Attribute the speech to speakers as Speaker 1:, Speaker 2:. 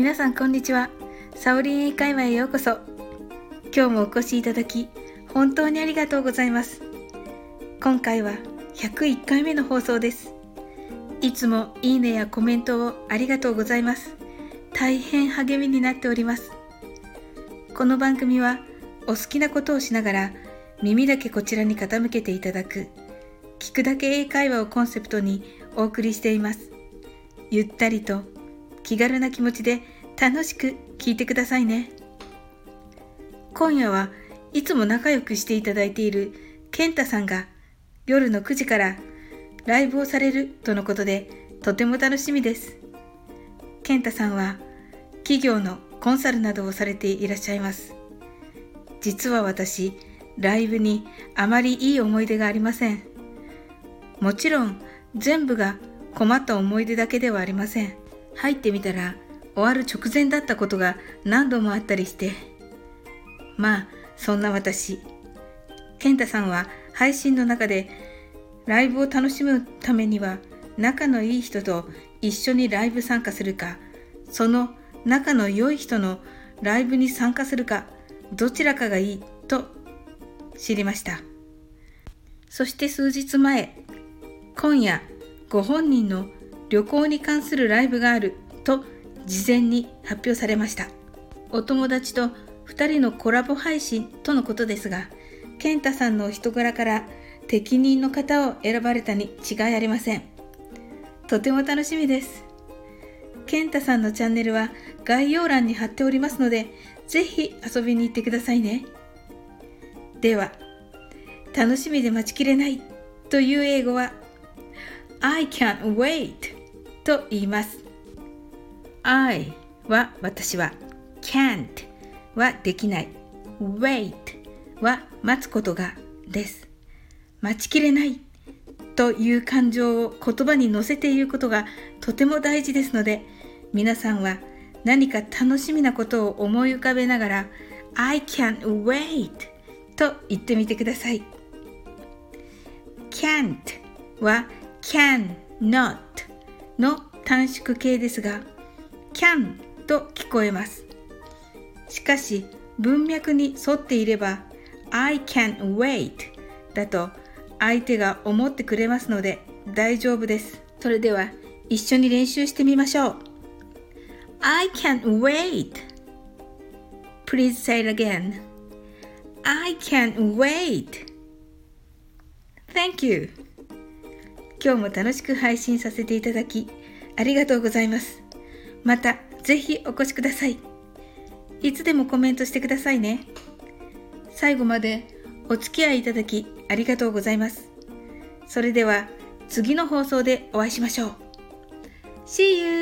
Speaker 1: 皆さんこんにちは。サオリン英会話へようこそ。今日もお越しいただき、本当にありがとうございます。今回は101回目の放送です。いつもいいねやコメントをありがとうございます。大変励みになっております。この番組はお好きなことをしながら耳だけこちらに傾けていただく聞くだけ英会話をコンセプトにお送りしています。ゆったりと気軽な気持ちで楽しく聞いてくださいね。今夜はいつも仲良くしていただいている健太さんが夜の9時からライブをされるとのことでとても楽しみです。健太さんは企業のコンサルなどをされていらっしゃいます。実は私、ライブにあまりいい思い出がありません。もちろん全部が困った思い出だけではありません。入ってみたら終わる直前だったことが何度もあったりして。まあ、そんな私。健太さんは配信の中でライブを楽しむためには仲のいい人と一緒にライブ参加するか、その仲の良い人のライブに参加するか、どちらかがいいと知りました。そして数日前、今夜ご本人の旅行に関するライブがあると事前に発表されました。お友達と2人のコラボ配信とのことですが、健太さんのお人柄から適任の方を選ばれたに違いありません。とても楽しみです。健太さんのチャンネルは概要欄に貼っておりますので、ぜひ遊びに行ってくださいね。では、楽しみで待ちきれないという英語は I can't wait と言います。I は私は can't はできない wait は待つことがです。待ちきれないという感情を言葉に乗せて言うことがとても大事ですので皆さんは何か楽しみなことを思い浮かべながら I can't wait と言ってみてください。can't は can not の短縮形ですが can と聞こえます。しかし文脈に沿っていれば I can wait だと相手が思ってくれますので大丈夫です。それでは一緒に練習してみましょう。I can wait. Please say it again. I can wait. Thank you. 今日も楽しく配信させていただきありがとうございます。またぜひお越しください。いつでもコメントしてくださいね。最後までお付き合いいただきありがとうございます。それでは次の放送でお会いしましょう。See you!